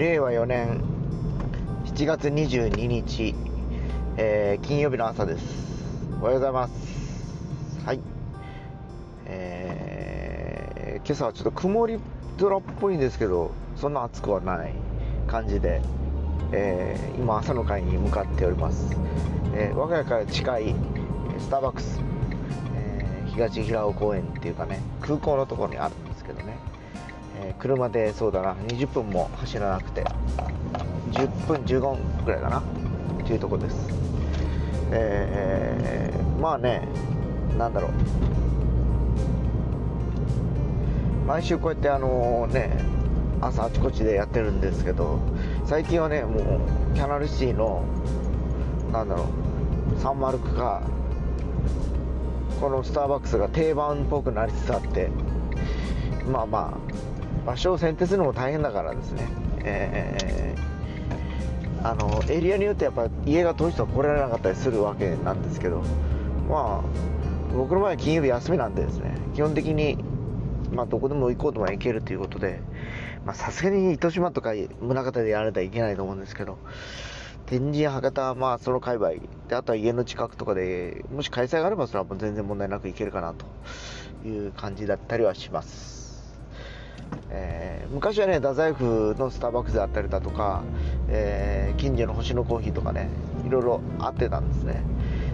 令和4年7月22日、えー金曜日の朝です。おはようございます。はい。えー今朝はちょっと曇り空っぽいんですけどそんな暑くはない感じで、えー今朝の会に向かっております、えー我が家から近いスターバックス、え東平尾公園っていうかね空港のところにあるんですけどね、えー車でそうだな20分も走らなくて10分15分ぐらいかなっていうとこです。えーまあねなんだろう。毎週こうやってあのね朝あちこちでやってるんですけど最近はねもうキャナルシティのなんだろうサンマルクがこのスターバックスが定番っぽくなりつつあってまあまあ場所を選定するのも大変だからですね。えーあのエリアによってやっぱ家が遠い人は来られなかったりするわけなんですけどまあ僕の場合は金曜日休みなんでですね。基本的にまあどこでも行こうとも行けるということでさすがに糸島とか宗像でやられたらいけないと思うんですけど天神博多まあその界隈であとは家の近くとかでもし開催があればそれはもう全然問題なく行けるかなという感じだったりはします。えー昔はね太宰府のスターバックスであったりだとか、えー近所の星のコーヒーとかねいろいろあってたんですね。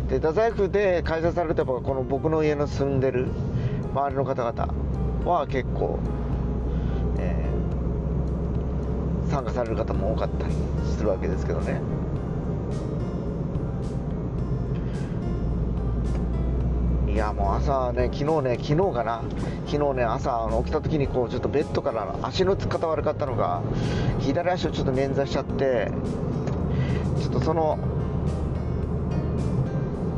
で太宰府で開催されてやっぱこの僕の家の住んでる周りの方々は結構、えー参加される方も多かったりするわけですけどね。いやもう朝ね昨日ね昨日かな。昨日ね朝起きた時にこうちょっとベッドから足のつき方悪かったのが左足をちょっと捻挫しちゃってちょっとその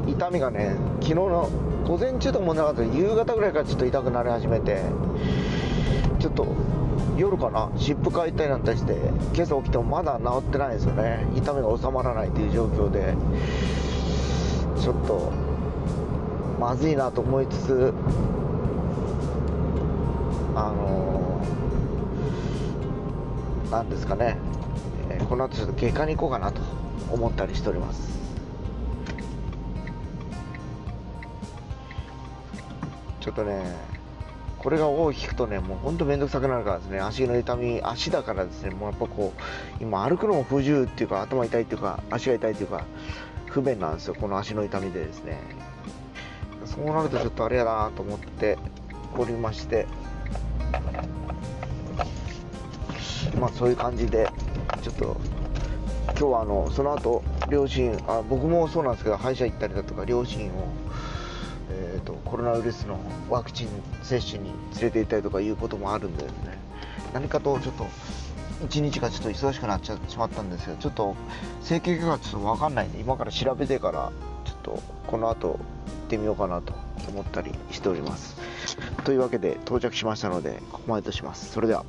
痛みがね昨日の午前中ともなかったけど夕方ぐらいからちょっと痛くなり始めてちょっと夜かな湿布かいたりなんたりして今朝起きてもまだ治ってないんですよね。痛みが収まらないという状況でちょっとまずいなと思いつつあのーなんですかね、えーこの後ちょっと外科に行こうかなと思ったりしております。ちょっとねこれが尾を引くとねもうほんと面倒くさくなるからですね。足の痛み足だからですね。もうやっぱこう今歩くのも不自由っていうか頭痛いっていうか足が痛いっていうか不便なんですよ。この足の痛みでですね。そうなるとちょっとあれやなと思っておりまして。まあそういう感じでちょっと今日はあのその後両親あ僕もそうなんですけど歯医者行ったりだとか両親を、えー、とコロナウイルスのワクチン接種に連れて行ったりとかいうこともあるんでですね何かとちょっと一日がちょっと忙しくなっちゃってしまったんですけどちょっと整形外科がちょっと分かんないんで今から調べてからちょっとこの後ってみようかなと思ったりしております。というわけで到着しましたのでここまでとします。それでは。